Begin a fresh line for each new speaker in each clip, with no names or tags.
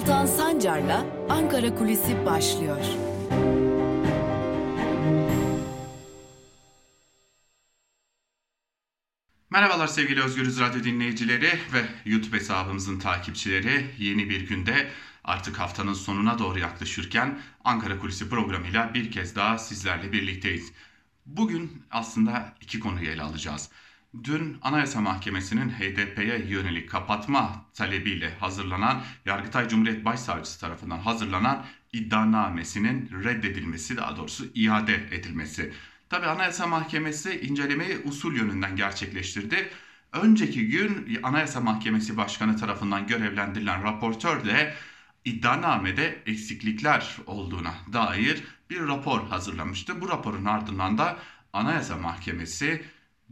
Altan Sancar'la Ankara Kulisi başlıyor.
Merhabalar sevgili Özgürüz Radyo dinleyicileri ve YouTube hesabımızın takipçileri. Yeni bir günde artık haftanın sonuna doğru yaklaşırken Ankara Kulisi programıyla bir kez daha sizlerle birlikteyiz. Bugün aslında iki konuyu ele alacağız. Dün Anayasa Mahkemesi'nin HDP'ye yönelik kapatma talebiyle hazırlanan Yargıtay Cumhuriyet Başsavcısı tarafından hazırlanan iddianamesinin reddedilmesi daha doğrusu iade edilmesi. Tabi Anayasa Mahkemesi incelemeyi usul yönünden gerçekleştirdi. Önceki gün Anayasa Mahkemesi Başkanı tarafından görevlendirilen raportör de iddianamede eksiklikler olduğuna dair bir rapor hazırlamıştı. Bu raporun ardından da Anayasa Mahkemesi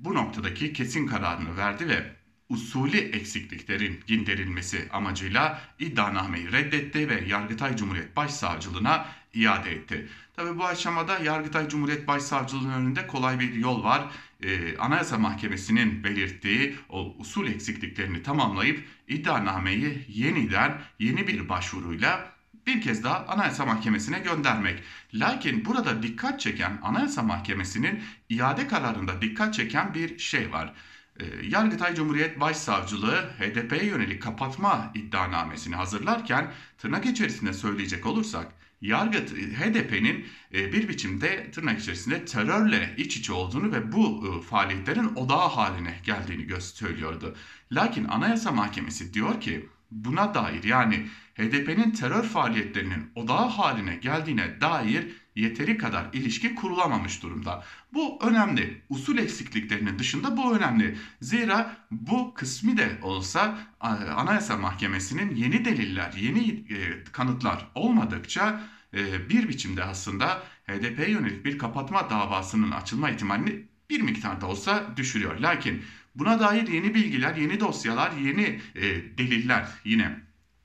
bu noktadaki kesin kararını verdi ve usulü eksikliklerin giderilmesi amacıyla iddianameyi reddetti ve Yargıtay Cumhuriyet Başsavcılığına iade etti. Tabi bu aşamada Yargıtay Cumhuriyet Başsavcılığı'nın önünde kolay bir yol var. Ee, Anayasa Mahkemesi'nin belirttiği o usul eksikliklerini tamamlayıp iddianameyi yeniden yeni bir başvuruyla bir kez daha Anayasa Mahkemesi'ne göndermek. Lakin burada dikkat çeken Anayasa Mahkemesi'nin iade kararında dikkat çeken bir şey var. Ee, Yargıtay Cumhuriyet Başsavcılığı HDP'ye yönelik kapatma iddianamesini hazırlarken tırnak içerisinde söyleyecek olursak Yargıt HDP'nin e, bir biçimde tırnak içerisinde terörle iç içe olduğunu ve bu e, faaliyetlerin odağı haline geldiğini söylüyordu. Lakin Anayasa Mahkemesi diyor ki buna dair yani HDP'nin terör faaliyetlerinin odağı haline geldiğine dair yeteri kadar ilişki kurulamamış durumda. Bu önemli. Usul eksikliklerinin dışında bu önemli. Zira bu kısmi de olsa Anayasa Mahkemesi'nin yeni deliller, yeni e, kanıtlar olmadıkça e, bir biçimde aslında HDP'ye yönelik bir kapatma davasının açılma ihtimalini bir miktarda olsa düşürüyor. Lakin buna dair yeni bilgiler, yeni dosyalar, yeni e, deliller yine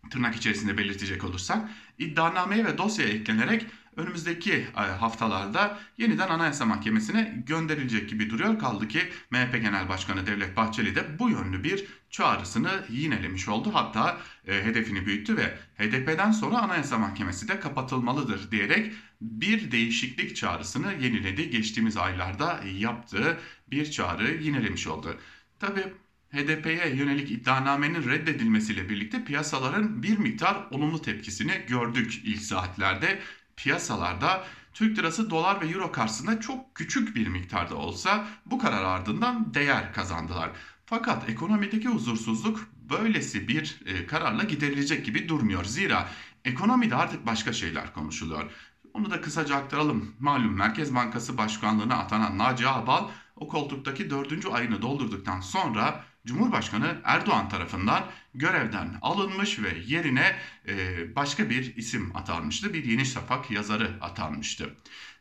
tırnak içerisinde belirtecek olursak iddianameye ve dosyaya eklenerek önümüzdeki e, haftalarda yeniden Anayasa Mahkemesi'ne gönderilecek gibi duruyor. Kaldı ki MHP Genel Başkanı Devlet Bahçeli de bu yönlü bir çağrısını yinelemiş oldu. Hatta e, hedefini büyüttü ve HDP'den sonra Anayasa Mahkemesi de kapatılmalıdır diyerek bir değişiklik çağrısını yeniledi. Geçtiğimiz aylarda yaptığı bir çağrı yinelemiş oldu. Tabii HDP'ye yönelik iddianamenin reddedilmesiyle birlikte piyasaların bir miktar olumlu tepkisini gördük ilk saatlerde. Piyasalarda Türk lirası dolar ve euro karşısında çok küçük bir miktarda olsa bu karar ardından değer kazandılar. Fakat ekonomideki huzursuzluk böylesi bir e, kararla giderilecek gibi durmuyor. Zira ekonomide artık başka şeyler konuşuluyor. Onu da kısaca aktaralım. Malum Merkez Bankası Başkanlığı'na atanan Naci Ağbal o koltuktaki dördüncü ayını doldurduktan sonra Cumhurbaşkanı Erdoğan tarafından görevden alınmış ve yerine e, başka bir isim atanmıştı. Bir Yeni Şafak yazarı atanmıştı.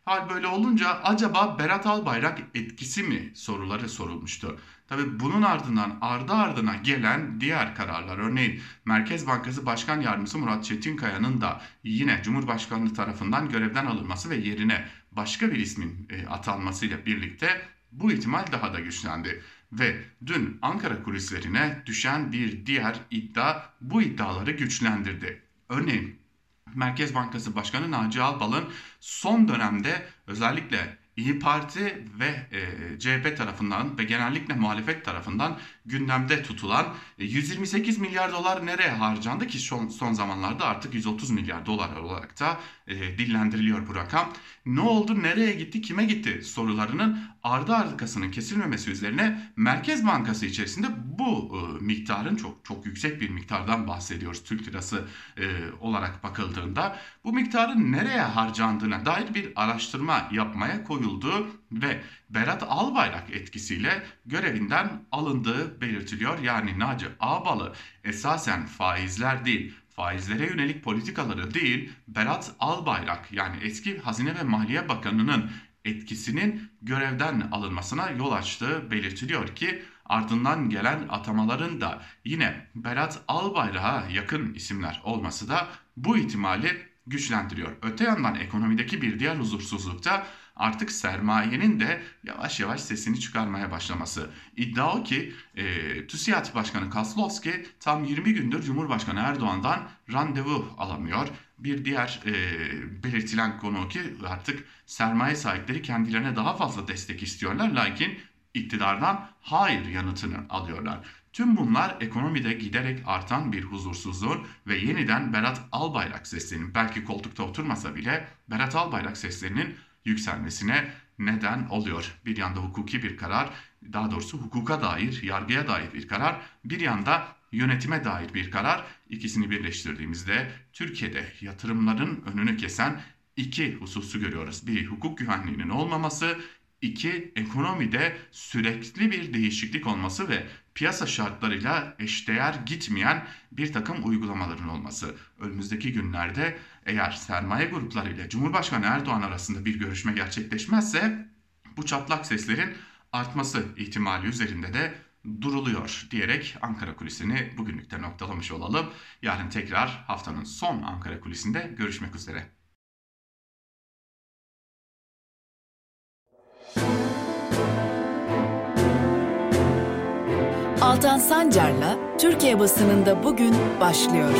Hal böyle olunca acaba Berat Albayrak etkisi mi soruları sorulmuştu. Tabi bunun ardından ardı ardına gelen diğer kararlar örneğin Merkez Bankası Başkan Yardımcısı Murat Çetinkaya'nın da yine Cumhurbaşkanlığı tarafından görevden alınması ve yerine başka bir ismin e, atanmasıyla birlikte bu ihtimal daha da güçlendi. Ve dün Ankara kulislerine düşen bir diğer iddia bu iddiaları güçlendirdi. Örneğin Merkez Bankası Başkanı Naci Albal'ın son dönemde özellikle İyi Parti ve e, CHP tarafından ve genellikle muhalefet tarafından gündemde tutulan 128 e, milyar dolar nereye harcandı ki son, son zamanlarda artık 130 milyar dolar olarak da e, dillendiriliyor bu rakam. Ne oldu, nereye gitti, kime gitti sorularının ardı arkasının kesilmemesi üzerine Merkez Bankası içerisinde bu e, miktarın çok çok yüksek bir miktardan bahsediyoruz Türk lirası e, olarak bakıldığında. Bu miktarın nereye harcandığına dair bir araştırma yapmaya koyuldu ve Berat Albayrak etkisiyle görevinden alındığı belirtiliyor. Yani Naci Ağbalı esasen faizler değil faizlere yönelik politikaları değil Berat Albayrak yani eski Hazine ve Maliye Bakanı'nın etkisinin görevden alınmasına yol açtığı belirtiliyor ki ardından gelen atamaların da yine Berat Albayrak'a yakın isimler olması da bu ihtimali güçlendiriyor. Öte yandan ekonomideki bir diğer huzursuzlukta
artık sermayenin de yavaş yavaş sesini çıkarmaya başlaması. İddia o ki e, TÜSİAD Başkanı Kaslovski tam 20 gündür Cumhurbaşkanı Erdoğan'dan randevu alamıyor. Bir diğer e, belirtilen konu ki artık sermaye sahipleri kendilerine daha fazla destek istiyorlar. Lakin iktidardan hayır yanıtını alıyorlar. Tüm bunlar ekonomide giderek artan bir huzursuzluğun ve yeniden Berat Albayrak seslerinin belki koltukta oturmasa bile Berat Albayrak seslerinin yükselmesine neden oluyor. Bir yanda hukuki bir karar, daha doğrusu hukuka dair, yargıya dair bir karar, bir yanda yönetime dair bir karar. İkisini birleştirdiğimizde Türkiye'de yatırımların önünü kesen iki hususu görüyoruz. Bir hukuk güvenliğinin olmaması, iki ekonomide sürekli bir değişiklik olması ve piyasa şartlarıyla eşdeğer gitmeyen bir takım uygulamaların olması. Önümüzdeki günlerde eğer sermaye gruplarıyla Cumhurbaşkanı Erdoğan arasında bir görüşme gerçekleşmezse bu çatlak seslerin artması ihtimali üzerinde de duruluyor diyerek Ankara kulisini bugünlükte noktalamış olalım. Yarın tekrar haftanın son Ankara kulisinde görüşmek üzere.
Altan Sancar'la Türkiye basınında bugün başlıyor.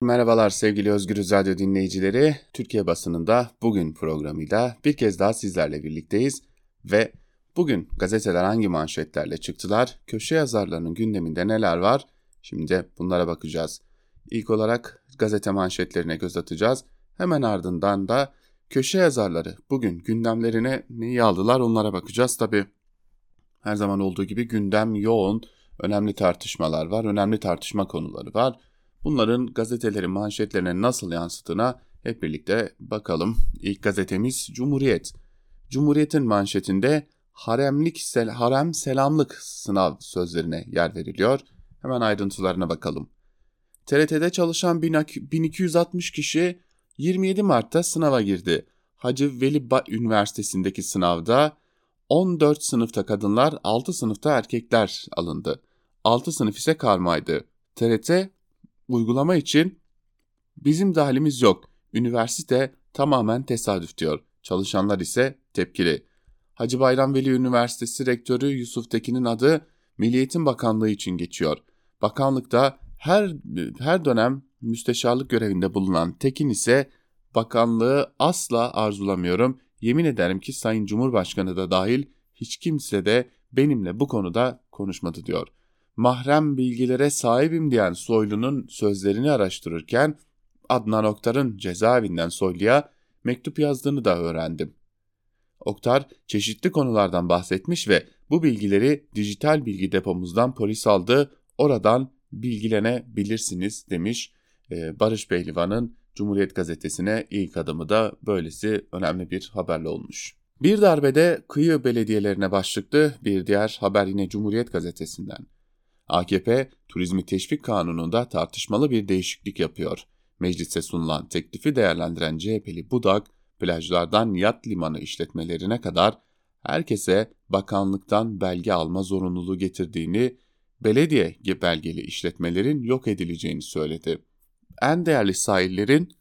Merhabalar sevgili Özgür Radyo dinleyicileri. Türkiye basınında bugün programıyla bir kez daha sizlerle birlikteyiz ve bugün gazeteler hangi manşetlerle çıktılar, köşe yazarlarının gündeminde neler var? Şimdi bunlara bakacağız. İlk olarak gazete manşetlerine göz atacağız. Hemen ardından da köşe yazarları bugün gündemlerine neyi aldılar onlara bakacağız. Tabi her zaman olduğu gibi gündem yoğun, önemli tartışmalar var, önemli tartışma konuları var. Bunların gazetelerin manşetlerine nasıl yansıtığına hep birlikte bakalım. İlk gazetemiz Cumhuriyet. Cumhuriyet'in manşetinde haremlik sel harem selamlık sınav sözlerine yer veriliyor. Hemen ayrıntılarına bakalım. TRT'de çalışan 1260 kişi 27 Mart'ta sınava girdi. Hacı Veli ba Üniversitesi'ndeki sınavda 14 sınıfta kadınlar, 6 sınıfta erkekler alındı. 6 sınıf ise karmaydı. TRT uygulama için bizim dahilimiz yok. Üniversite tamamen tesadüf diyor. Çalışanlar ise tepkili. Hacı Bayram Veli Üniversitesi Rektörü Yusuf Tekin'in adı Milli Eğitim Bakanlığı için geçiyor. Bakanlıkta her her dönem müsteşarlık görevinde bulunan Tekin ise bakanlığı asla arzulamıyorum. Yemin ederim ki Sayın Cumhurbaşkanı da dahil hiç kimse de benimle bu konuda konuşmadı diyor. Mahrem bilgilere sahibim diyen Soylu'nun sözlerini araştırırken Adnan Oktar'ın cezaevinden Soylu'ya mektup yazdığını da öğrendim. Oktar çeşitli konulardan bahsetmiş ve bu bilgileri dijital bilgi depomuzdan polis aldı, oradan bilgilenebilirsiniz demiş. Barış Pehlivan'ın Cumhuriyet Gazetesi'ne ilk adımı da böylesi önemli bir haberle olmuş. Bir darbede kıyı belediyelerine başlıklı bir diğer haber yine Cumhuriyet Gazetesi'nden. AKP, Turizmi Teşvik Kanunu'nda tartışmalı bir değişiklik yapıyor. Meclise sunulan teklifi değerlendiren CHP'li Budak, plajlardan yat limanı işletmelerine kadar herkese bakanlıktan belge alma zorunluluğu getirdiğini, belediye belgeli işletmelerin yok edileceğini söyledi. En değerli sahillerin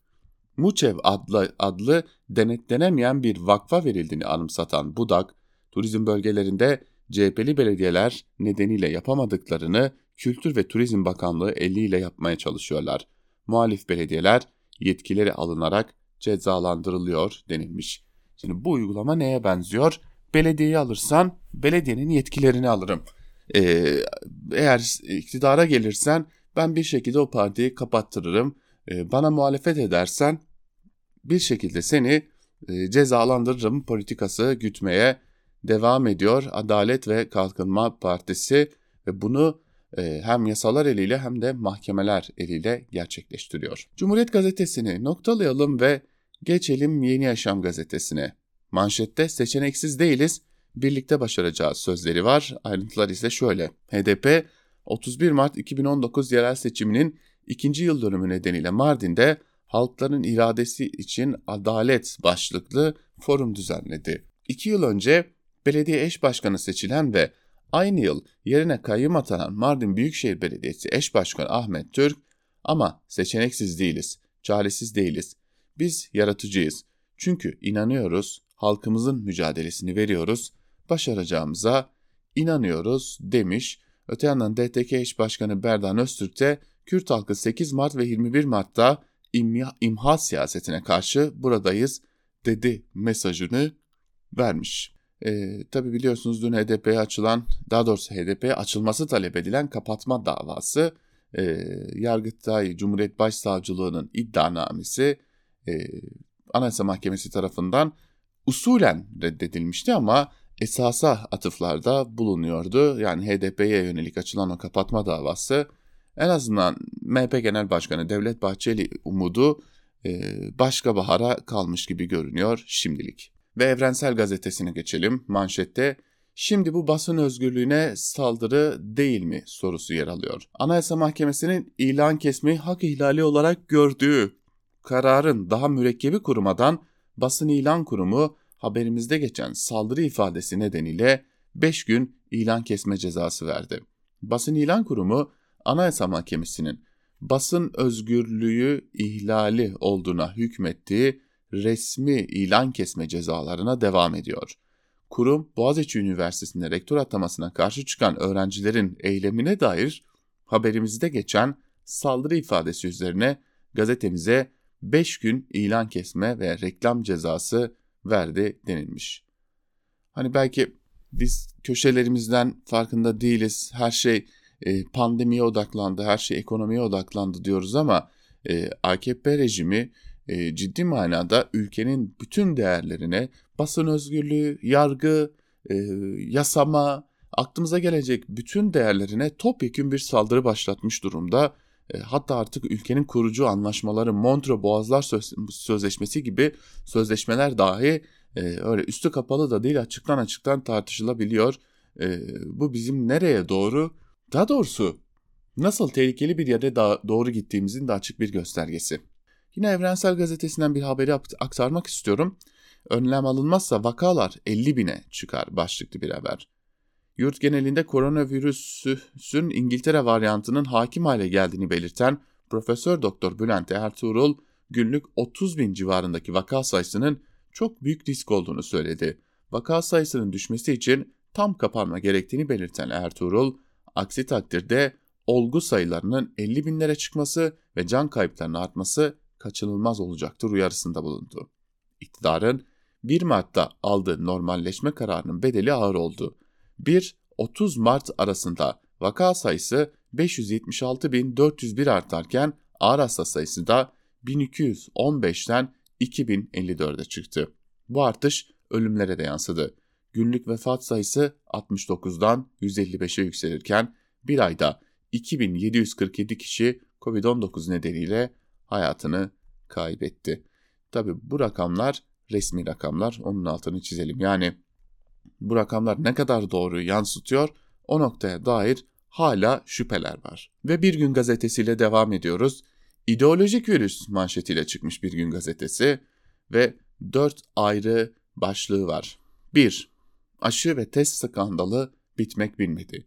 Muçev adlı, adlı denetlenemeyen bir vakfa verildiğini anımsatan Budak, turizm bölgelerinde CHP'li belediyeler nedeniyle yapamadıklarını Kültür ve Turizm Bakanlığı eliyle yapmaya çalışıyorlar. Muhalif belediyeler yetkileri alınarak cezalandırılıyor denilmiş. Şimdi bu uygulama neye benziyor? Belediyeyi alırsan belediyenin yetkilerini alırım. Ee, eğer iktidara gelirsen ben bir şekilde o partiyi kapattırırım. Ee, bana muhalefet edersen bir şekilde seni e, cezalandırırım politikası gütmeye devam ediyor Adalet ve Kalkınma Partisi ve bunu e, hem yasalar eliyle hem de mahkemeler eliyle gerçekleştiriyor. Cumhuriyet Gazetesi'ni noktalayalım ve geçelim Yeni Yaşam Gazetesi'ne. Manşette seçeneksiz değiliz, birlikte başaracağız sözleri var. Ayrıntılar ise şöyle. HDP 31 Mart 2019 yerel seçiminin ikinci yıl dönümü nedeniyle Mardin'de halkların iradesi için adalet başlıklı forum düzenledi. İki yıl önce belediye eş başkanı seçilen ve aynı yıl yerine kayyum atanan Mardin Büyükşehir Belediyesi eş başkanı Ahmet Türk ama seçeneksiz değiliz, çaresiz değiliz. Biz yaratıcıyız. Çünkü inanıyoruz, halkımızın mücadelesini veriyoruz, başaracağımıza inanıyoruz demiş. Öte yandan DTK eş başkanı Berdan Öztürk de Kürt halkı 8 Mart ve 21 Mart'ta imha, siyasetine karşı buradayız dedi mesajını vermiş. E, tabi biliyorsunuz dün HDP'ye açılan, daha doğrusu HDP'ye açılması talep edilen kapatma davası e, Yargıtay Cumhuriyet Başsavcılığı'nın iddianamesi e, Anayasa Mahkemesi tarafından usulen reddedilmişti ama esasa atıflarda bulunuyordu. Yani HDP'ye yönelik açılan o kapatma davası en azından MHP Genel Başkanı Devlet Bahçeli umudu e, başka bahara kalmış gibi görünüyor şimdilik. Ve Evrensel Gazetesi'ne geçelim. Manşette Şimdi bu basın özgürlüğüne saldırı değil mi sorusu yer alıyor. Anayasa Mahkemesi'nin ilan kesmeyi hak ihlali olarak gördüğü kararın daha mürekkebi kurumadan basın ilan kurumu haberimizde geçen saldırı ifadesi nedeniyle 5 gün ilan kesme cezası verdi. Basın ilan kurumu Anayasa Mahkemesi'nin basın özgürlüğü ihlali olduğuna hükmettiği resmi ilan kesme cezalarına devam ediyor. Kurum Boğaziçi Üniversitesi'nde rektör atamasına karşı çıkan öğrencilerin eylemine dair haberimizde geçen saldırı ifadesi üzerine gazetemize 5 gün ilan kesme ve reklam cezası verdi denilmiş. Hani belki biz köşelerimizden farkında değiliz. Her şey e, pandemiye odaklandı, her şey ekonomiye odaklandı diyoruz ama e, AKP rejimi e, ciddi manada ülkenin bütün değerlerine basın özgürlüğü, yargı, yasama, aklımıza gelecek bütün değerlerine topyekün bir saldırı başlatmış durumda. Hatta artık ülkenin kurucu anlaşmaları Montreux Boğazlar Sözleşmesi gibi sözleşmeler dahi öyle üstü kapalı da değil açıktan açıktan tartışılabiliyor. Bu bizim nereye doğru daha doğrusu nasıl tehlikeli bir yere doğru gittiğimizin de açık bir göstergesi. Yine Evrensel Gazetesi'nden bir haberi aktarmak istiyorum. Önlem alınmazsa vakalar 50 bine çıkar başlıklı bir haber. Yurt genelinde koronavirüsün İngiltere varyantının hakim hale geldiğini belirten Profesör Doktor Bülent Ertuğrul, günlük 30 bin civarındaki vaka sayısının çok büyük risk olduğunu söyledi. Vaka sayısının düşmesi için tam kapanma gerektiğini belirten Ertuğrul, Aksi takdirde olgu sayılarının 50 binlere çıkması ve can kayıplarının artması kaçınılmaz olacaktır uyarısında bulundu. İktidarın 1 Mart'ta aldığı normalleşme kararının bedeli ağır oldu. 1-30 Mart arasında vaka sayısı 576.401 artarken ağır hasta sayısı da 1215'ten 2054'e çıktı. Bu artış ölümlere de yansıdı günlük vefat sayısı 69'dan 155'e yükselirken bir ayda 2747 kişi COVID-19 nedeniyle hayatını kaybetti. Tabi bu rakamlar resmi rakamlar onun altını çizelim. Yani bu rakamlar ne kadar doğru yansıtıyor o noktaya dair hala şüpheler var. Ve Bir Gün gazetesiyle devam ediyoruz. İdeolojik virüs manşetiyle çıkmış Bir Gün gazetesi ve dört ayrı başlığı var. 1 aşı ve test skandalı bitmek bilmedi.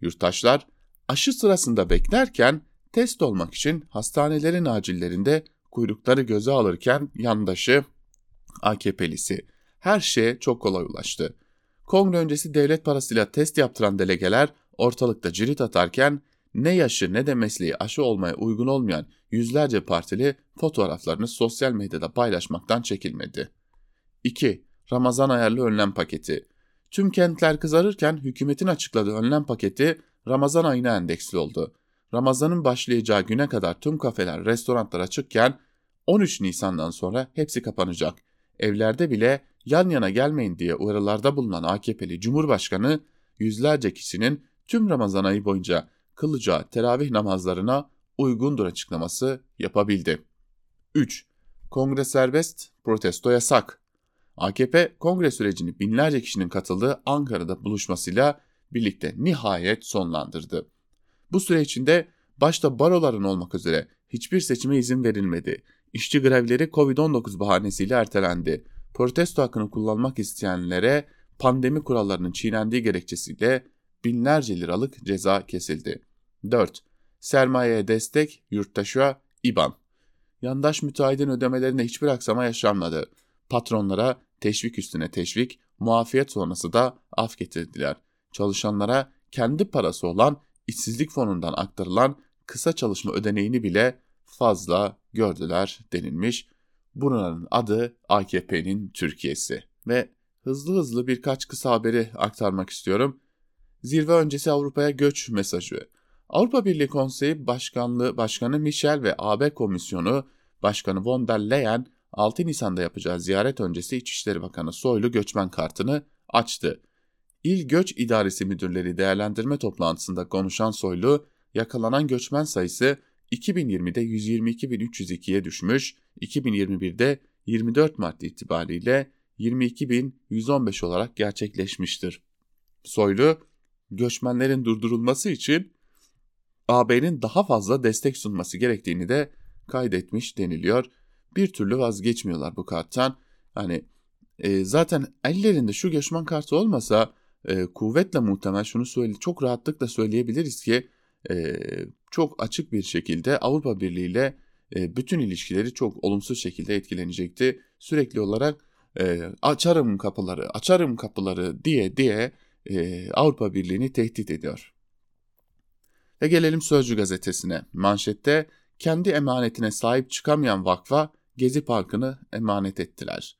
Yurttaşlar aşı sırasında beklerken test olmak için hastanelerin acillerinde kuyrukları göze alırken yandaşı AKP'lisi her şeye çok kolay ulaştı. Kongre öncesi devlet parasıyla test yaptıran delegeler ortalıkta cirit atarken ne yaşı ne de mesleği aşı olmaya uygun olmayan yüzlerce partili fotoğraflarını sosyal medyada paylaşmaktan çekilmedi. 2. Ramazan ayarlı önlem paketi. Tüm kentler kızarırken hükümetin açıkladığı önlem paketi Ramazan ayına endeksli oldu. Ramazanın başlayacağı güne kadar tüm kafeler, restoranlar açıkken 13 Nisan'dan sonra hepsi kapanacak. Evlerde bile yan yana gelmeyin diye uyarılarda bulunan AKP'li Cumhurbaşkanı yüzlerce kişinin tüm Ramazan ayı boyunca kılacağı teravih namazlarına uygundur açıklaması yapabildi. 3. Kongre serbest, protesto yasak. AKP kongre sürecini binlerce kişinin katıldığı Ankara'da buluşmasıyla birlikte nihayet sonlandırdı. Bu süre içinde başta baroların olmak üzere hiçbir seçime izin verilmedi. İşçi grevleri Covid-19 bahanesiyle ertelendi. Protesto hakkını kullanmak isteyenlere pandemi kurallarının çiğnendiği gerekçesiyle binlerce liralık ceza kesildi. 4. Sermayeye destek, yurttaşa IBAN. yandaş müteahhidin ödemelerinde hiçbir aksama yaşanmadı. Patronlara teşvik üstüne teşvik, muafiyet sonrası da af getirdiler. Çalışanlara kendi parası olan işsizlik fonundan aktarılan kısa çalışma ödeneğini bile fazla gördüler denilmiş. Buranın adı AKP'nin Türkiye'si. Ve hızlı hızlı birkaç kısa haberi aktarmak istiyorum. Zirve öncesi Avrupa'ya göç mesajı. Avrupa Birliği Konseyi Başkanlığı Başkanı Michel ve AB Komisyonu Başkanı von der Leyen 6 Nisan'da yapacağı ziyaret öncesi İçişleri Bakanı Soylu göçmen kartını açtı. İl Göç İdaresi Müdürleri değerlendirme toplantısında konuşan Soylu, yakalanan göçmen sayısı 2020'de 122.302'ye düşmüş, 2021'de 24 Mart itibariyle 22.115 olarak gerçekleşmiştir. Soylu, göçmenlerin durdurulması için AB'nin daha fazla destek sunması gerektiğini de kaydetmiş deniliyor. Bir türlü vazgeçmiyorlar bu karttan. Hani e, zaten ellerinde şu göçmen kartı olmasa e, kuvvetle muhtemel şunu söyle çok rahatlıkla söyleyebiliriz ki e, çok açık bir şekilde Avrupa Birliği ile e, bütün ilişkileri çok olumsuz şekilde etkilenecekti. Sürekli olarak e, açarım kapıları, açarım kapıları diye diye e, Avrupa Birliği'ni tehdit ediyor. Ve gelelim Sözcü gazetesine. Manşette kendi emanetine sahip çıkamayan vakfa Gezi Parkı'nı emanet ettiler.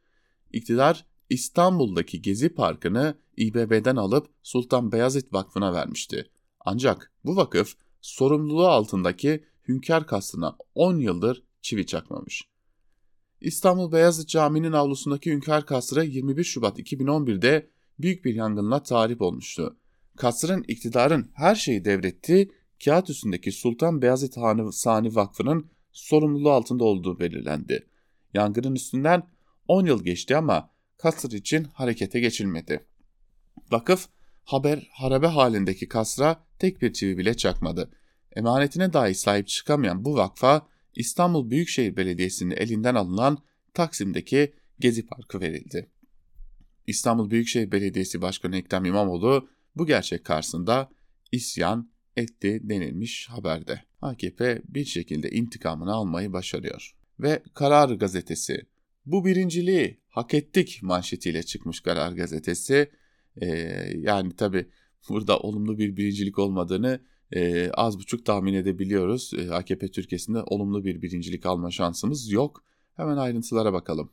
İktidar İstanbul'daki Gezi Parkı'nı İBB'den alıp Sultan Beyazıt Vakfı'na vermişti. Ancak bu vakıf sorumluluğu altındaki Hünkar Kasrı'na 10 yıldır çivi çakmamış. İstanbul Beyazıt Camii'nin avlusundaki Hünkar Kasrı 21 Şubat 2011'de büyük bir yangınla tahrip olmuştu. Kasrın iktidarın her şeyi devrettiği kağıt üstündeki Sultan Beyazıt Hanı Sani Vakfı'nın sorumluluğu altında olduğu belirlendi. Yangının üstünden 10 yıl geçti ama kasır için harekete geçilmedi. Vakıf haber harabe halindeki kasra tek bir çivi bile çakmadı. Emanetine dahi sahip çıkamayan bu vakfa İstanbul Büyükşehir Belediyesi'nin elinden alınan Taksim'deki Gezi Parkı verildi. İstanbul Büyükşehir Belediyesi Başkanı Ekrem İmamoğlu bu gerçek karşısında isyan etti denilmiş haberde. AKP bir şekilde intikamını almayı başarıyor. Ve Karar Gazetesi bu birinciliği hak ettik manşetiyle çıkmış Karar Gazetesi. Yani tabi burada olumlu bir birincilik olmadığını e, az buçuk tahmin edebiliyoruz. E, AKP Türkiye'sinde olumlu bir birincilik alma şansımız yok. Hemen ayrıntılara bakalım.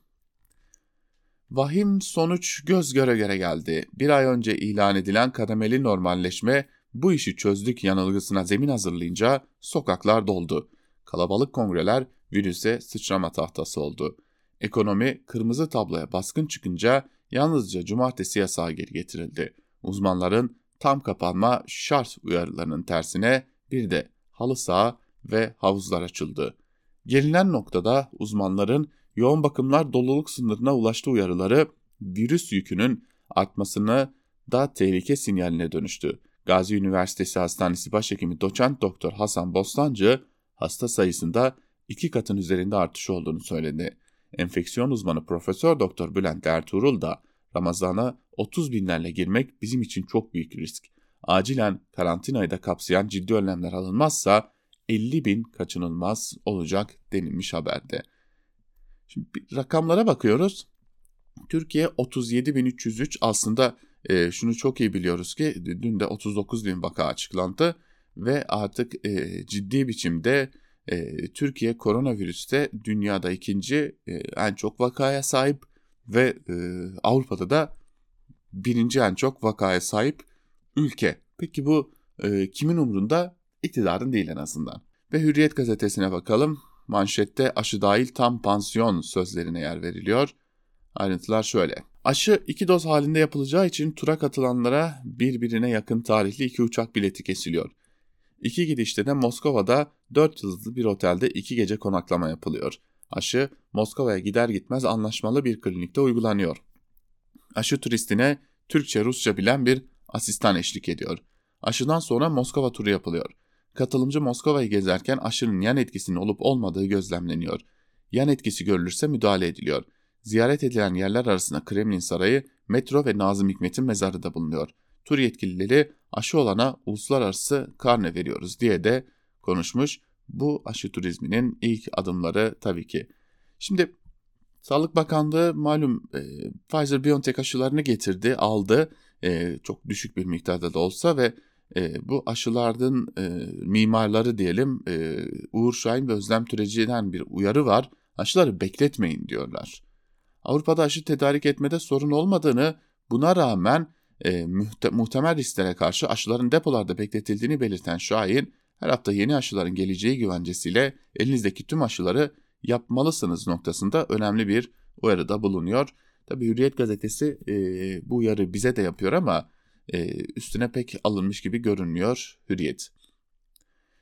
Vahim sonuç göz göre göre geldi. Bir ay önce ilan edilen kademeli normalleşme bu işi çözdük yanılgısına zemin hazırlayınca sokaklar doldu. Kalabalık kongreler virüse sıçrama tahtası oldu. Ekonomi kırmızı tabloya baskın çıkınca yalnızca cumartesi yasağı geri getirildi. Uzmanların tam kapanma şart uyarılarının tersine bir de halı saha ve havuzlar açıldı. Gelinen noktada uzmanların yoğun bakımlar doluluk sınırına ulaştı uyarıları virüs yükünün artmasını da tehlike sinyaline dönüştü. Gazi Üniversitesi Hastanesi Başhekimi Doçent Doktor Hasan Bostancı hasta sayısında iki katın üzerinde artış olduğunu söyledi. Enfeksiyon uzmanı Profesör Doktor Bülent Ertuğrul da Ramazan'a 30 binlerle girmek bizim için çok büyük risk. Acilen karantinayı da kapsayan ciddi önlemler alınmazsa 50 bin kaçınılmaz olacak denilmiş haberde. Şimdi rakamlara bakıyoruz. Türkiye 37.303 aslında e, şunu çok iyi biliyoruz ki dün de 39 bin vaka açıklandı ve artık e, ciddi biçimde Türkiye koronavirüste dünyada ikinci en çok vakaya sahip ve Avrupa'da da birinci en çok vakaya sahip ülke. Peki bu kimin umrunda? İktidarın değil en azından. Ve Hürriyet gazetesine bakalım. Manşette aşı dahil tam pansiyon sözlerine yer veriliyor. Ayrıntılar şöyle. Aşı iki doz halinde yapılacağı için tura katılanlara birbirine yakın tarihli iki uçak bileti kesiliyor. İki gidişte de Moskova'da 4 yıldızlı bir otelde iki gece konaklama yapılıyor. Aşı Moskova'ya gider gitmez anlaşmalı bir klinikte uygulanıyor. Aşı turistine Türkçe Rusça bilen bir asistan eşlik ediyor. Aşıdan sonra Moskova turu yapılıyor. Katılımcı Moskova'yı gezerken aşının yan etkisinin olup olmadığı gözlemleniyor. Yan etkisi görülürse müdahale ediliyor. Ziyaret edilen yerler arasında Kremlin Sarayı, metro ve Nazım Hikmet'in mezarı da bulunuyor. Tur yetkilileri aşı olana uluslararası karne veriyoruz diye de konuşmuş. bu aşı turizminin ilk adımları tabii ki. Şimdi Sağlık Bakanlığı malum e, Pfizer-BioNTech aşılarını getirdi, aldı. E, çok düşük bir miktarda da olsa ve e, bu aşıların e, mimarları diyelim e, Uğur Şahin ve Özlem Türeci'den bir uyarı var. Aşıları bekletmeyin diyorlar. Avrupa'da aşı tedarik etmede sorun olmadığını buna rağmen e, muhte muhtemel risklere karşı aşıların depolarda bekletildiğini belirten Şahin her hafta yeni aşıların geleceği güvencesiyle elinizdeki tüm aşıları yapmalısınız noktasında önemli bir uyarıda bulunuyor. Tabi Hürriyet gazetesi e, bu uyarı bize de yapıyor ama e, üstüne pek alınmış gibi görünmüyor Hürriyet.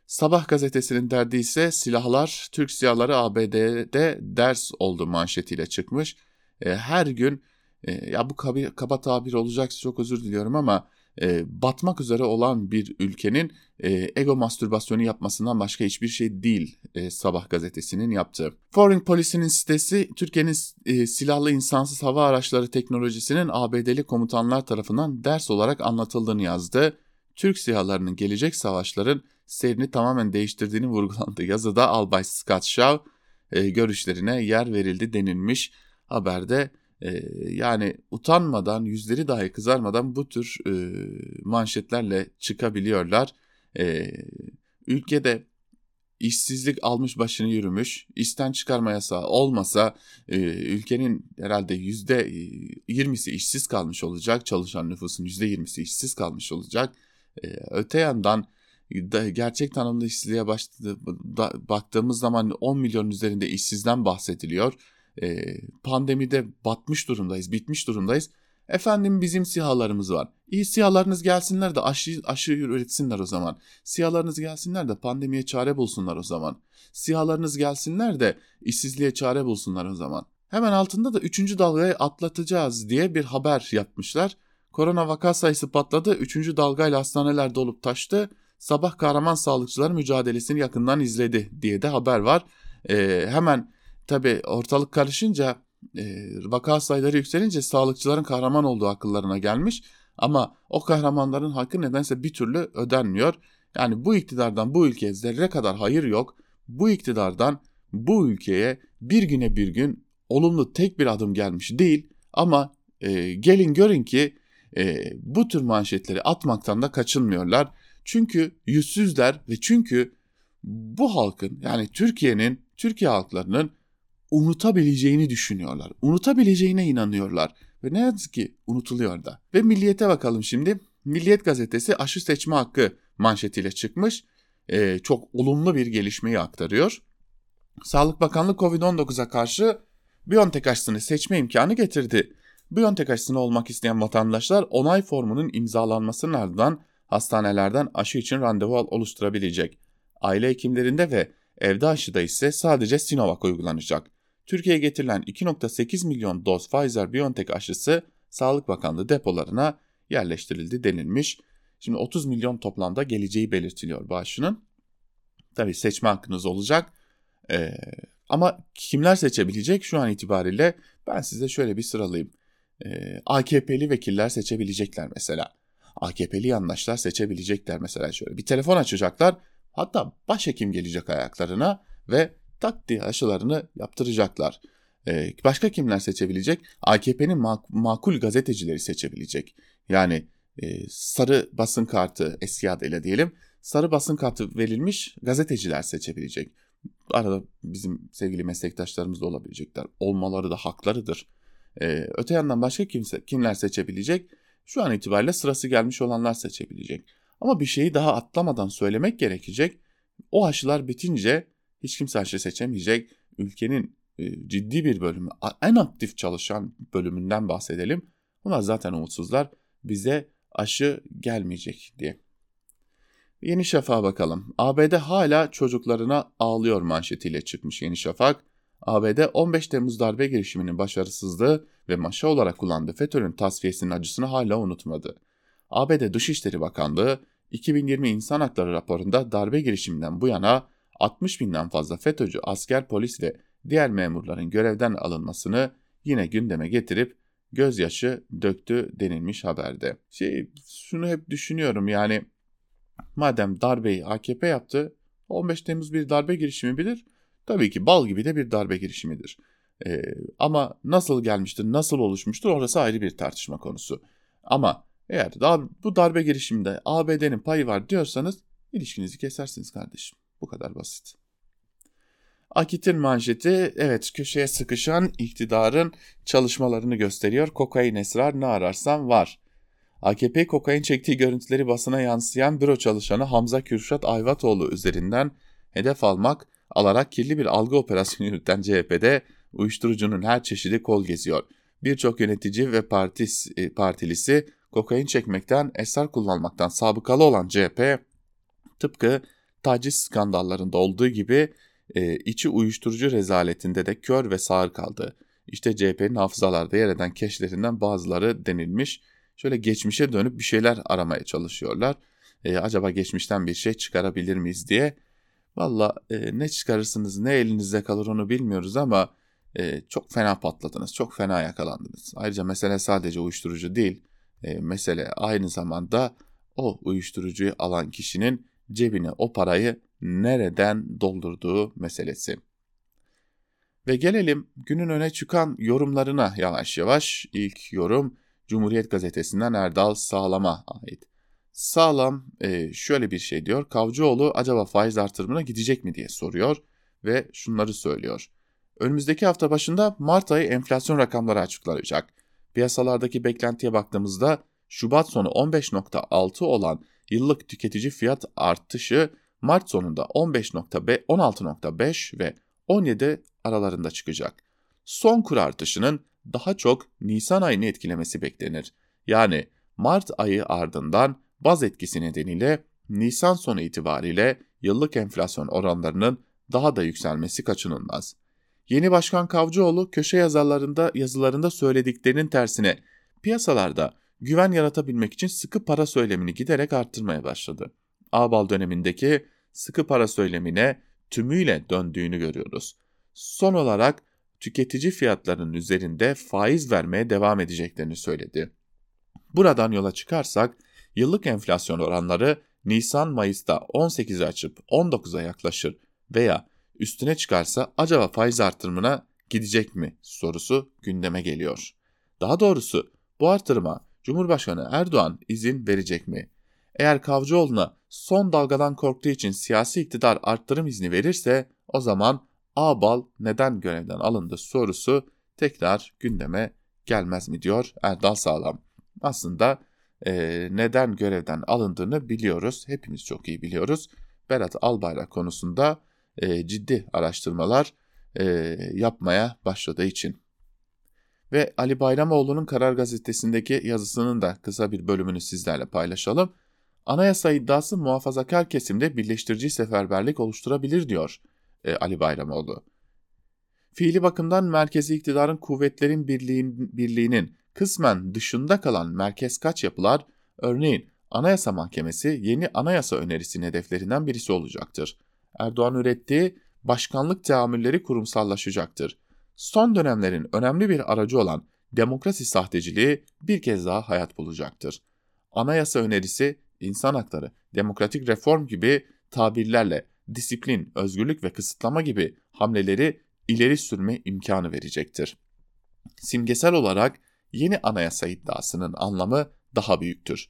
Sabah gazetesinin derdi ise silahlar Türk siyahları ABD'de ders oldu manşetiyle çıkmış. E, her gün e, ya bu kaba, kaba tabir olacaksa çok özür diliyorum ama e, batmak üzere olan bir ülkenin e, ego mastürbasyonu yapmasından başka hiçbir şey değil e, Sabah gazetesinin yaptığı. Foreign Policy'nin sitesi Türkiye'nin e, silahlı insansız hava araçları teknolojisinin ABD'li komutanlar tarafından ders olarak anlatıldığını yazdı. Türk sihalarının gelecek savaşların seyrini tamamen değiştirdiğini vurgulandı. Yazıda Albay Scott Shaw e, görüşlerine yer verildi denilmiş haberde yani utanmadan yüzleri dahi kızarmadan bu tür e, manşetlerle çıkabiliyorlar. E, ülkede işsizlik almış başını yürümüş, işten çıkarma yasağı olmasa e, ülkenin herhalde yüzde yirmisi işsiz kalmış olacak, çalışan nüfusun yüzde yirmisi işsiz kalmış olacak. E, öte yandan da, gerçek tanımlı işsizliğe başladı, da, baktığımız zaman 10 milyon üzerinde işsizden bahsediliyor e, pandemide batmış durumdayız, bitmiş durumdayız. Efendim bizim sihalarımız var. İyi sihalarınız gelsinler de aşı, aşı üretsinler o zaman. Sihalarınız gelsinler de pandemiye çare bulsunlar o zaman. Sihalarınız gelsinler de işsizliğe çare bulsunlar o zaman. Hemen altında da 3. dalgayı atlatacağız diye bir haber yapmışlar. Korona vaka sayısı patladı, 3. dalgayla hastaneler dolup taştı. Sabah kahraman sağlıkçılar mücadelesini yakından izledi diye de haber var. Ee, hemen Tabi ortalık karışınca e, vaka sayıları yükselince sağlıkçıların kahraman olduğu akıllarına gelmiş ama o kahramanların hakkı nedense bir türlü ödenmiyor. Yani bu iktidardan bu ülkeye zerre kadar hayır yok. Bu iktidardan bu ülkeye bir güne bir gün olumlu tek bir adım gelmiş değil ama e, gelin görün ki e, bu tür manşetleri atmaktan da kaçınmıyorlar. Çünkü yüzsüzler ve çünkü bu halkın yani Türkiye'nin, Türkiye halklarının unutabileceğini düşünüyorlar. Unutabileceğine inanıyorlar. Ve ne yazık ki unutuluyor da. Ve Milliyet'e bakalım şimdi. Milliyet gazetesi aşı seçme hakkı manşetiyle çıkmış. Ee, çok olumlu bir gelişmeyi aktarıyor. Sağlık Bakanlığı Covid-19'a karşı BioNTech aşısını seçme imkanı getirdi. BioNTech aşısını olmak isteyen vatandaşlar onay formunun imzalanmasının ardından hastanelerden aşı için randevu oluşturabilecek. Aile hekimlerinde ve evde aşıda ise sadece Sinovac uygulanacak. Türkiye'ye getirilen 2.8 milyon doz Pfizer-BioNTech aşısı Sağlık Bakanlığı depolarına yerleştirildi denilmiş. Şimdi 30 milyon toplamda geleceği belirtiliyor bu aşının. Tabi seçme hakkınız olacak. Ee, ama kimler seçebilecek şu an itibariyle ben size şöyle bir sıralayayım. Ee, AKP'li vekiller seçebilecekler mesela. AKP'li yandaşlar seçebilecekler mesela şöyle. Bir telefon açacaklar. Hatta başhekim gelecek ayaklarına ve tak diye aşılarını yaptıracaklar. Ee, başka kimler seçebilecek? AKP'nin makul gazetecileri seçebilecek. Yani e, sarı basın kartı eski adıyla diyelim sarı basın kartı verilmiş gazeteciler seçebilecek. Arada bizim sevgili meslektaşlarımız da olabilecekler. Olmaları da haklarıdır. Ee, öte yandan başka kimse, kimler seçebilecek? Şu an itibariyle sırası gelmiş olanlar seçebilecek. Ama bir şeyi daha atlamadan söylemek gerekecek. O aşılar bitince hiç kimse aşı seçemeyecek. Ülkenin e, ciddi bir bölümü, en aktif çalışan bölümünden bahsedelim. Bunlar zaten umutsuzlar. Bize aşı gelmeyecek diye. Yeni Şafak'a bakalım. ABD hala çocuklarına ağlıyor manşetiyle çıkmış Yeni Şafak. ABD 15 Temmuz darbe girişiminin başarısızlığı ve maşa olarak kullandığı FETÖ'nün tasfiyesinin acısını hala unutmadı. ABD Dışişleri Bakanlığı 2020 İnsan Hakları raporunda darbe girişiminden bu yana 60 binden fazla FETÖ'cü asker, polis ve diğer memurların görevden alınmasını yine gündeme getirip gözyaşı döktü denilmiş haberde. Şey şunu hep düşünüyorum yani madem darbeyi AKP yaptı 15 Temmuz bir darbe girişimi midir? Tabii ki bal gibi de bir darbe girişimidir. Ee, ama nasıl gelmiştir, nasıl oluşmuştur orası ayrı bir tartışma konusu. Ama eğer bu darbe girişiminde ABD'nin payı var diyorsanız ilişkinizi kesersiniz kardeşim. Bu kadar basit. Akit'in manşeti evet köşeye sıkışan iktidarın çalışmalarını gösteriyor. Kokain esrar ne ararsan var. AKP kokain çektiği görüntüleri basına yansıyan büro çalışanı Hamza Kürşat Ayvatoğlu üzerinden hedef almak, alarak kirli bir algı operasyonu yürüten CHP'de uyuşturucunun her çeşidi kol geziyor. Birçok yönetici ve partis, e, partilisi kokain çekmekten, esrar kullanmaktan sabıkalı olan CHP, tıpkı taciz skandallarında olduğu gibi e, içi uyuşturucu rezaletinde de kör ve sağır kaldı. İşte CHP'nin hafızalarda yer eden keşlerinden bazıları denilmiş. Şöyle geçmişe dönüp bir şeyler aramaya çalışıyorlar. E, acaba geçmişten bir şey çıkarabilir miyiz diye. Valla e, ne çıkarırsınız ne elinizde kalır onu bilmiyoruz ama e, çok fena patladınız, çok fena yakalandınız. Ayrıca mesele sadece uyuşturucu değil. E, mesele aynı zamanda o uyuşturucuyu alan kişinin cebine o parayı nereden doldurduğu meselesi. Ve gelelim günün öne çıkan yorumlarına yavaş yavaş. İlk yorum Cumhuriyet Gazetesi'nden Erdal Sağlam'a ait. Sağlam e, şöyle bir şey diyor. Kavcıoğlu acaba faiz artırımına gidecek mi diye soruyor ve şunları söylüyor. Önümüzdeki hafta başında Mart ayı enflasyon rakamları açıklanacak. Piyasalardaki beklentiye baktığımızda Şubat sonu 15.6 olan yıllık tüketici fiyat artışı Mart sonunda 16.5 ve 17 aralarında çıkacak. Son kur artışının daha çok Nisan ayını etkilemesi beklenir. Yani Mart ayı ardından baz etkisi nedeniyle Nisan sonu itibariyle yıllık enflasyon oranlarının daha da yükselmesi kaçınılmaz. Yeni Başkan Kavcıoğlu köşe yazarlarında yazılarında söylediklerinin tersine piyasalarda güven yaratabilmek için sıkı para söylemini giderek arttırmaya başladı. Ağbal dönemindeki sıkı para söylemine tümüyle döndüğünü görüyoruz. Son olarak tüketici fiyatlarının üzerinde faiz vermeye devam edeceklerini söyledi. Buradan yola çıkarsak yıllık enflasyon oranları Nisan-Mayıs'ta 18'i açıp 19'a yaklaşır veya üstüne çıkarsa acaba faiz artırımına gidecek mi sorusu gündeme geliyor. Daha doğrusu bu artırıma Cumhurbaşkanı Erdoğan izin verecek mi? Eğer Kavcıoğlu'na son dalgadan korktuğu için siyasi iktidar arttırım izni verirse o zaman Ağbal neden görevden alındı sorusu tekrar gündeme gelmez mi diyor Erdal Sağlam. Aslında e, neden görevden alındığını biliyoruz. Hepimiz çok iyi biliyoruz. Berat Albayrak konusunda e, ciddi araştırmalar e, yapmaya başladığı için. Ve Ali Bayramoğlu'nun Karar Gazetesi'ndeki yazısının da kısa bir bölümünü sizlerle paylaşalım. Anayasa iddiası muhafazakar kesimde birleştirici seferberlik oluşturabilir diyor e, Ali Bayramoğlu. Fiili bakımdan merkezi iktidarın kuvvetlerin birliğin, birliğinin kısmen dışında kalan merkez kaç yapılar, örneğin Anayasa Mahkemesi yeni anayasa önerisinin hedeflerinden birisi olacaktır. Erdoğan ürettiği başkanlık teamülleri kurumsallaşacaktır. Son dönemlerin önemli bir aracı olan demokrasi sahteciliği bir kez daha hayat bulacaktır. Anayasa önerisi, insan hakları, demokratik reform gibi tabirlerle disiplin, özgürlük ve kısıtlama gibi hamleleri ileri sürme imkanı verecektir. Simgesel olarak yeni anayasa iddiasının anlamı daha büyüktür.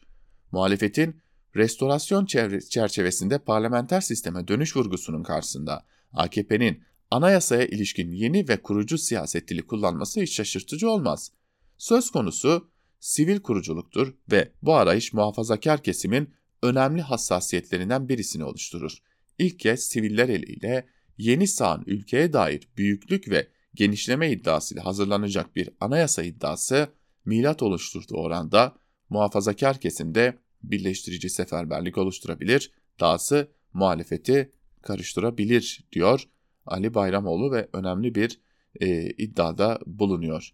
Muhalefetin restorasyon çerçevesinde parlamenter sisteme dönüş vurgusunun karşısında AKP'nin anayasaya ilişkin yeni ve kurucu siyaset dili kullanması hiç şaşırtıcı olmaz. Söz konusu sivil kuruculuktur ve bu arayış muhafazakar kesimin önemli hassasiyetlerinden birisini oluşturur. İlk kez siviller eliyle yeni sağın ülkeye dair büyüklük ve genişleme iddiasıyla hazırlanacak bir anayasa iddiası milat oluşturduğu oranda muhafazakar kesimde birleştirici seferberlik oluşturabilir, dahası muhalefeti karıştırabilir diyor Ali Bayramoğlu ve önemli bir e, iddiada bulunuyor.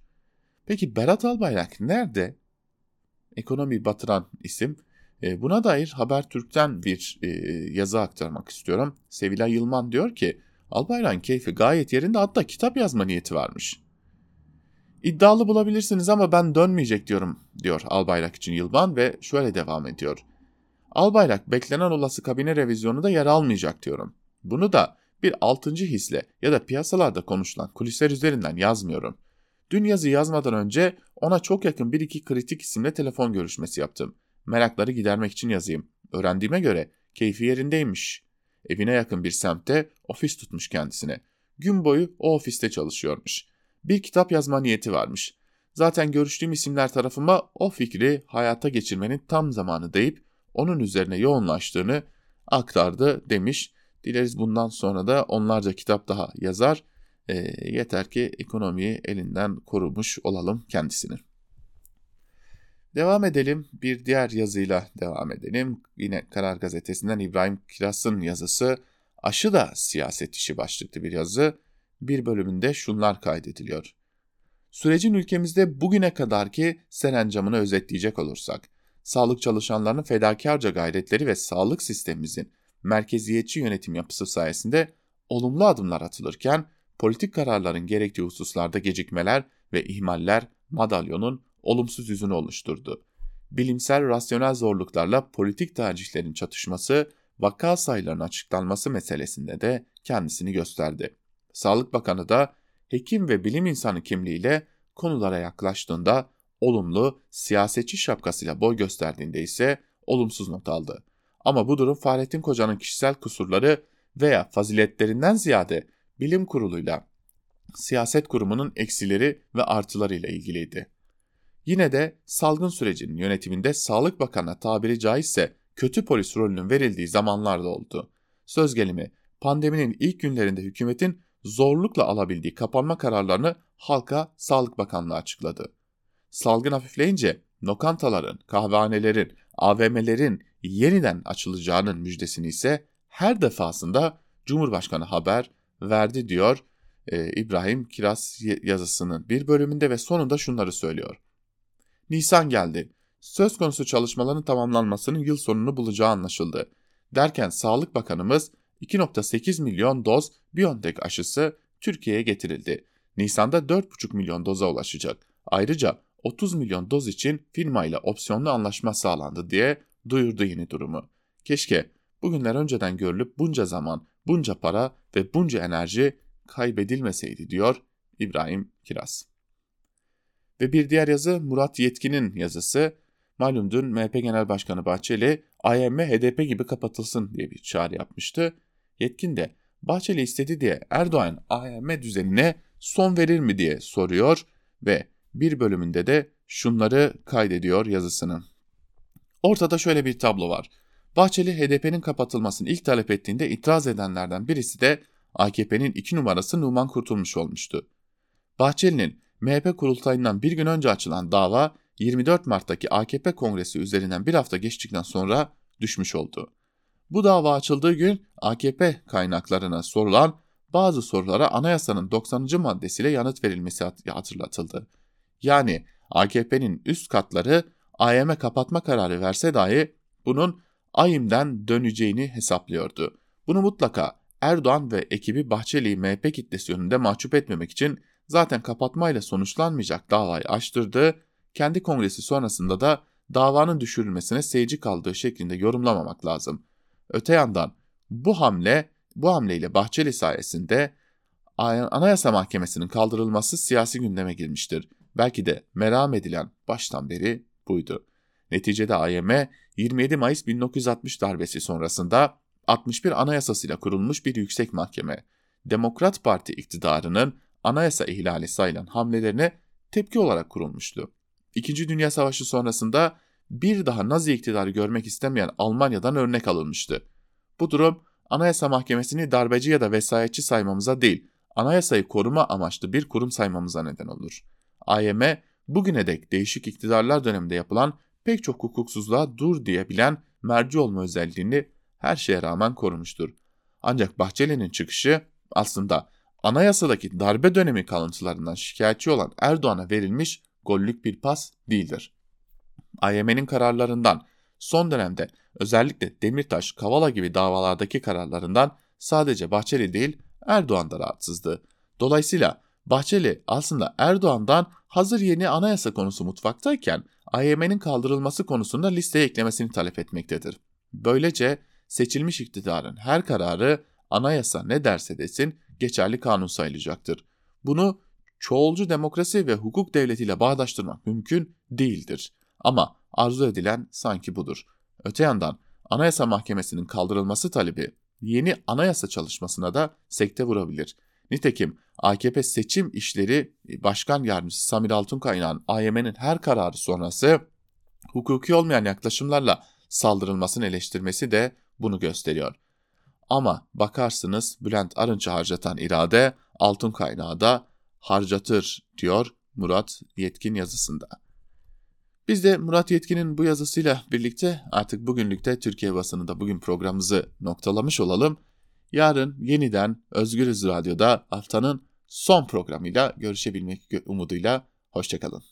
Peki Berat Albayrak nerede? Ekonomi batıran isim. E, buna dair Habertürk'ten bir e, yazı aktarmak istiyorum. Sevilay Yılman diyor ki Albayrak'ın keyfi gayet yerinde hatta kitap yazma niyeti varmış. İddialı bulabilirsiniz ama ben dönmeyecek diyorum diyor Albayrak için Yılman ve şöyle devam ediyor. Albayrak beklenen olası kabine revizyonu da yer almayacak diyorum. Bunu da bir altıncı hisle ya da piyasalarda konuşulan kulisler üzerinden yazmıyorum. Dün yazı yazmadan önce ona çok yakın bir iki kritik isimle telefon görüşmesi yaptım. Merakları gidermek için yazayım. Öğrendiğime göre keyfi yerindeymiş. Evine yakın bir semtte ofis tutmuş kendisine. Gün boyu o ofiste çalışıyormuş. Bir kitap yazma niyeti varmış. Zaten görüştüğüm isimler tarafıma o fikri hayata geçirmenin tam zamanı deyip onun üzerine yoğunlaştığını aktardı demiş. Dileriz bundan sonra da onlarca kitap daha yazar. E, yeter ki ekonomiyi elinden korumuş olalım kendisini. Devam edelim. Bir diğer yazıyla devam edelim. Yine Karar Gazetesi'nden İbrahim Kiras'ın yazısı. Aşı da siyaset işi başlıklı bir yazı. Bir bölümünde şunlar kaydediliyor. Sürecin ülkemizde bugüne kadarki serencamını özetleyecek olursak, sağlık çalışanlarının fedakarca gayretleri ve sağlık sistemimizin merkeziyetçi yönetim yapısı sayesinde olumlu adımlar atılırken, politik kararların gerektiği hususlarda gecikmeler ve ihmaller madalyonun olumsuz yüzünü oluşturdu. Bilimsel rasyonel zorluklarla politik tercihlerin çatışması, vaka sayılarının açıklanması meselesinde de kendisini gösterdi. Sağlık Bakanı da hekim ve bilim insanı kimliğiyle konulara yaklaştığında olumlu, siyasetçi şapkasıyla boy gösterdiğinde ise olumsuz not aldı. Ama bu durum Fahrettin Koca'nın kişisel kusurları veya faziletlerinden ziyade bilim kuruluyla siyaset kurumunun eksileri ve artılarıyla ilgiliydi. Yine de salgın sürecinin yönetiminde Sağlık Bakanı'na tabiri caizse kötü polis rolünün verildiği zamanlarda oldu. Söz gelimi pandeminin ilk günlerinde hükümetin zorlukla alabildiği kapanma kararlarını halka Sağlık Bakanlığı açıkladı. Salgın hafifleyince lokantaların, kahvehanelerin, AVM'lerin yeniden açılacağının müjdesini ise her defasında Cumhurbaşkanı haber verdi diyor e, İbrahim Kiraz yazısının bir bölümünde ve sonunda şunları söylüyor. Nisan geldi. Söz konusu çalışmaların tamamlanmasının yıl sonunu bulacağı anlaşıldı. Derken Sağlık Bakanımız 2.8 milyon doz BioNTech aşısı Türkiye'ye getirildi. Nisan'da 4,5 milyon doza ulaşacak. Ayrıca 30 milyon doz için firmayla opsiyonlu anlaşma sağlandı diye duyurdu yeni durumu. Keşke bugünler önceden görülüp bunca zaman, bunca para ve bunca enerji kaybedilmeseydi diyor İbrahim Kiraz. Ve bir diğer yazı Murat Yetkin'in yazısı. Malum dün MHP Genel Başkanı Bahçeli AYM HDP gibi kapatılsın diye bir çağrı yapmıştı. Yetkin de Bahçeli istedi diye Erdoğan AYM düzenine son verir mi diye soruyor ve bir bölümünde de şunları kaydediyor yazısının. Ortada şöyle bir tablo var. Bahçeli HDP'nin kapatılmasını ilk talep ettiğinde itiraz edenlerden birisi de AKP'nin iki numarası Numan Kurtulmuş olmuştu. Bahçeli'nin MHP kurultayından bir gün önce açılan dava 24 Mart'taki AKP kongresi üzerinden bir hafta geçtikten sonra düşmüş oldu. Bu dava açıldığı gün AKP kaynaklarına sorulan bazı sorulara anayasanın 90. maddesiyle yanıt verilmesi hatırlatıldı. Yani AKP'nin üst katları AYM kapatma kararı verse dahi bunun AYİM'den döneceğini hesaplıyordu. Bunu mutlaka Erdoğan ve ekibi Bahçeli'yi MHP kitlesi önünde mahcup etmemek için zaten kapatmayla sonuçlanmayacak davayı açtırdı, kendi kongresi sonrasında da davanın düşürülmesine seyirci kaldığı şeklinde yorumlamamak lazım. Öte yandan bu hamle, bu hamleyle Bahçeli sayesinde Anayasa Mahkemesi'nin kaldırılması siyasi gündeme girmiştir. Belki de meram edilen baştan beri buydu. Neticede AYM 27 Mayıs 1960 darbesi sonrasında 61 anayasasıyla kurulmuş bir yüksek mahkeme, Demokrat Parti iktidarının anayasa ihlali sayılan hamlelerine tepki olarak kurulmuştu. İkinci Dünya Savaşı sonrasında bir daha Nazi iktidarı görmek istemeyen Almanya'dan örnek alınmıştı. Bu durum Anayasa Mahkemesi'ni darbeci ya da vesayetçi saymamıza değil, anayasayı koruma amaçlı bir kurum saymamıza neden olur. AYM bugüne dek değişik iktidarlar döneminde yapılan pek çok hukuksuzluğa dur diyebilen merci olma özelliğini her şeye rağmen korumuştur. Ancak Bahçeli'nin çıkışı aslında anayasadaki darbe dönemi kalıntılarından şikayetçi olan Erdoğan'a verilmiş gollük bir pas değildir. AYM'nin kararlarından son dönemde özellikle Demirtaş, Kavala gibi davalardaki kararlarından sadece Bahçeli değil Erdoğan da rahatsızdı. Dolayısıyla Bahçeli aslında Erdoğan'dan hazır yeni anayasa konusu mutfaktayken AYM'nin kaldırılması konusunda listeye eklemesini talep etmektedir. Böylece seçilmiş iktidarın her kararı anayasa ne derse desin geçerli kanun sayılacaktır. Bunu çoğulcu demokrasi ve hukuk devletiyle bağdaştırmak mümkün değildir. Ama arzu edilen sanki budur. Öte yandan Anayasa Mahkemesi'nin kaldırılması talebi yeni anayasa çalışmasına da sekte vurabilir. Nitekim AKP seçim işleri başkan yardımcısı Samir Altunkaynak'ın AYM'nin her kararı sonrası hukuki olmayan yaklaşımlarla saldırılmasını eleştirmesi de bunu gösteriyor. Ama bakarsınız Bülent Arınç'ı harcatan irade altın kaynağı da harcatır diyor Murat Yetkin yazısında. Biz de Murat Yetkin'in bu yazısıyla birlikte artık bugünlükte Türkiye basınında bugün programımızı noktalamış olalım. Yarın yeniden Özgürüz Radyo'da haftanın son programıyla görüşebilmek umuduyla hoşçakalın.